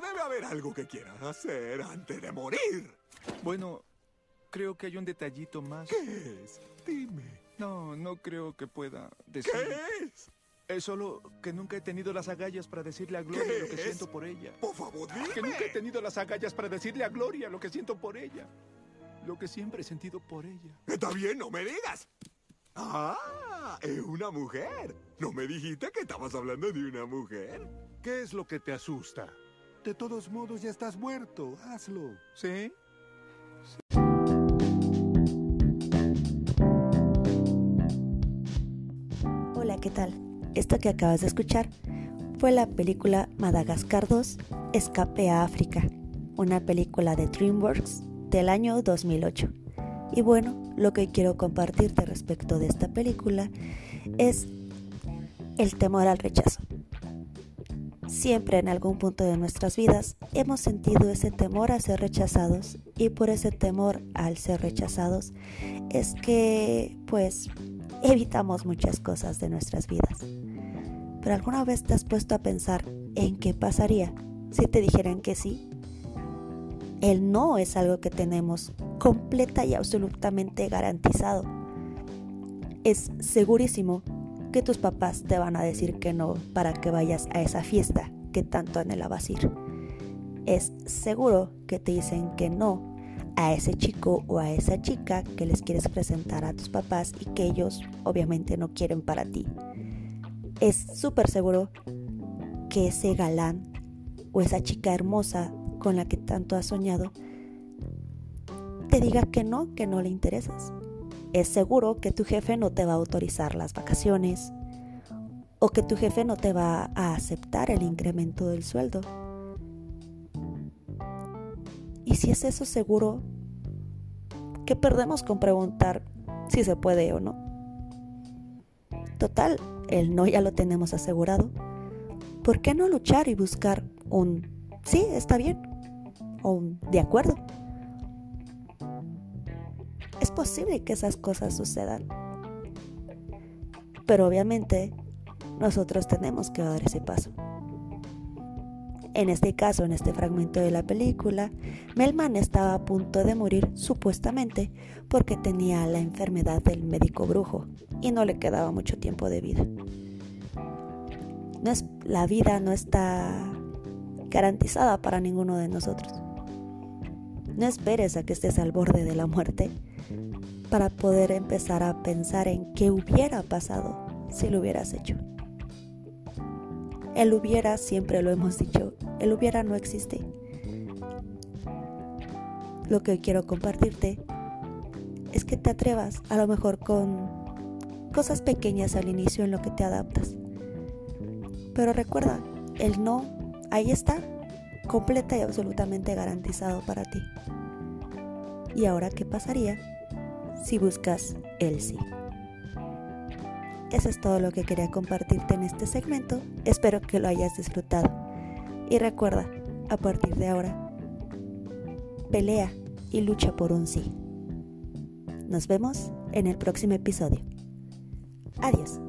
Pero debe haber algo que quieras hacer antes de morir. Bueno, creo que hay un detallito más. ¿Qué es? Dime. No, no creo que pueda decir. ¿Qué es? Es solo que nunca he tenido las agallas para decirle a Gloria ¿Qué lo que es? siento por ella. Por favor, dime. Que nunca he tenido las agallas para decirle a Gloria lo que siento por ella. Lo que siempre he sentido por ella. Está bien, no me digas. Ah, es una mujer. ¿No me dijiste que estabas hablando de una mujer? ¿Qué es lo que te asusta? De todos modos, ya estás muerto. Hazlo. ¿Sí? Hola, ¿qué tal? Esto que acabas de escuchar fue la película Madagascar 2, Escape a África, una película de DreamWorks del año 2008. Y bueno, lo que quiero compartirte respecto de esta película es el temor al rechazo. Siempre en algún punto de nuestras vidas hemos sentido ese temor a ser rechazados y por ese temor al ser rechazados es que pues evitamos muchas cosas de nuestras vidas. Pero alguna vez te has puesto a pensar en qué pasaría si te dijeran que sí. El no es algo que tenemos completa y absolutamente garantizado. Es segurísimo que tus papás te van a decir que no para que vayas a esa fiesta que tanto anhelabas ir. Es seguro que te dicen que no a ese chico o a esa chica que les quieres presentar a tus papás y que ellos obviamente no quieren para ti. Es súper seguro que ese galán o esa chica hermosa con la que tanto has soñado te diga que no, que no le interesas. Es seguro que tu jefe no te va a autorizar las vacaciones o que tu jefe no te va a aceptar el incremento del sueldo. Y si es eso seguro, ¿qué perdemos con preguntar si se puede o no? Total, el no ya lo tenemos asegurado. ¿Por qué no luchar y buscar un sí, está bien? O un de acuerdo. Es posible que esas cosas sucedan. Pero obviamente nosotros tenemos que dar ese paso. En este caso, en este fragmento de la película, Melman estaba a punto de morir supuestamente porque tenía la enfermedad del médico brujo y no le quedaba mucho tiempo de vida. No es, la vida no está garantizada para ninguno de nosotros. No esperes a que estés al borde de la muerte para poder empezar a pensar en qué hubiera pasado si lo hubieras hecho. El hubiera, siempre lo hemos dicho, el hubiera no existe. Lo que quiero compartirte es que te atrevas, a lo mejor con cosas pequeñas al inicio en lo que te adaptas. Pero recuerda, el no, ahí está, completa y absolutamente garantizado para ti. ¿Y ahora qué pasaría si buscas el sí? Eso es todo lo que quería compartirte en este segmento. Espero que lo hayas disfrutado. Y recuerda, a partir de ahora, pelea y lucha por un sí. Nos vemos en el próximo episodio. Adiós.